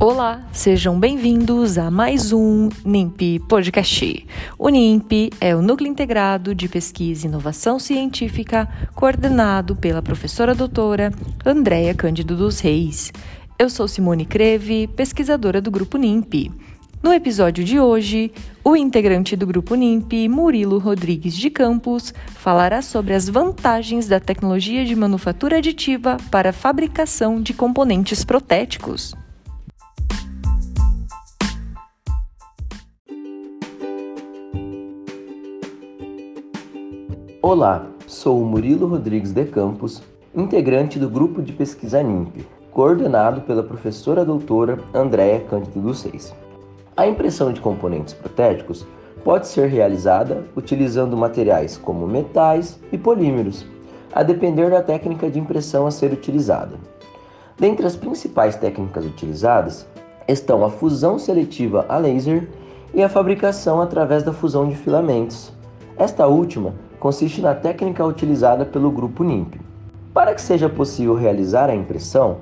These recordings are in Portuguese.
Olá, sejam bem-vindos a mais um NIMP Podcast. O NIMP é o Núcleo Integrado de Pesquisa e Inovação Científica, coordenado pela professora doutora Andréia Cândido dos Reis. Eu sou Simone Creve, pesquisadora do Grupo NIMP. No episódio de hoje, o integrante do grupo NIMP, Murilo Rodrigues de Campos, falará sobre as vantagens da tecnologia de manufatura aditiva para a fabricação de componentes protéticos. Olá, sou o Murilo Rodrigues de Campos, integrante do grupo de pesquisa NIMP, coordenado pela professora doutora Andréa Cândido dos Seis. A impressão de componentes protéticos pode ser realizada utilizando materiais como metais e polímeros, a depender da técnica de impressão a ser utilizada. Dentre as principais técnicas utilizadas estão a fusão seletiva a laser e a fabricação através da fusão de filamentos. Esta última consiste na técnica utilizada pelo grupo NIMP. Para que seja possível realizar a impressão,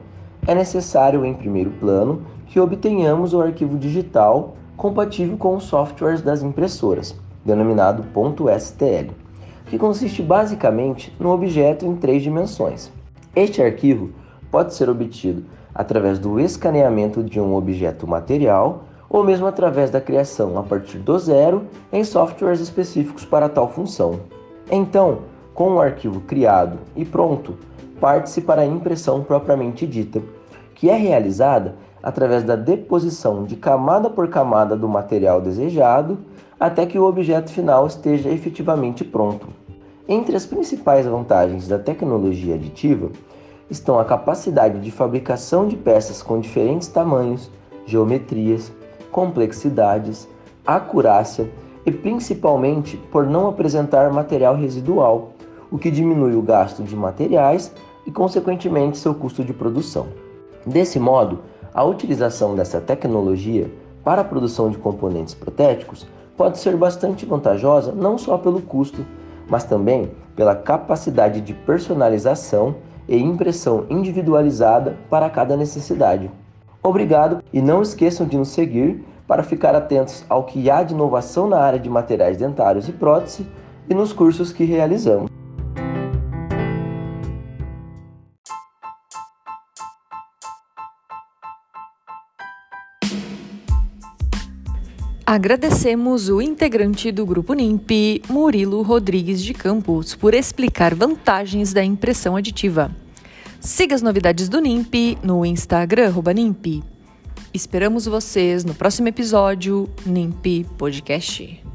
é necessário, em primeiro plano, que obtenhamos o arquivo digital compatível com os softwares das impressoras, denominado .stl, que consiste basicamente no objeto em três dimensões. Este arquivo pode ser obtido através do escaneamento de um objeto material ou mesmo através da criação a partir do zero em softwares específicos para tal função. Então, com o arquivo criado e pronto, parte-se para a impressão propriamente dita, que é realizada através da deposição de camada por camada do material desejado até que o objeto final esteja efetivamente pronto. Entre as principais vantagens da tecnologia aditiva estão a capacidade de fabricação de peças com diferentes tamanhos, geometrias, complexidades, acurácia e principalmente por não apresentar material residual, o que diminui o gasto de materiais e, consequentemente, seu custo de produção. Desse modo, a utilização dessa tecnologia para a produção de componentes protéticos pode ser bastante vantajosa não só pelo custo, mas também pela capacidade de personalização e impressão individualizada para cada necessidade. Obrigado e não esqueçam de nos seguir para ficar atentos ao que há de inovação na área de materiais dentários e prótese e nos cursos que realizamos. Agradecemos o integrante do grupo NIMP, Murilo Rodrigues de Campos, por explicar vantagens da impressão aditiva. Siga as novidades do NIMP no Instagram NIMP. Esperamos vocês no próximo episódio NIMP Podcast.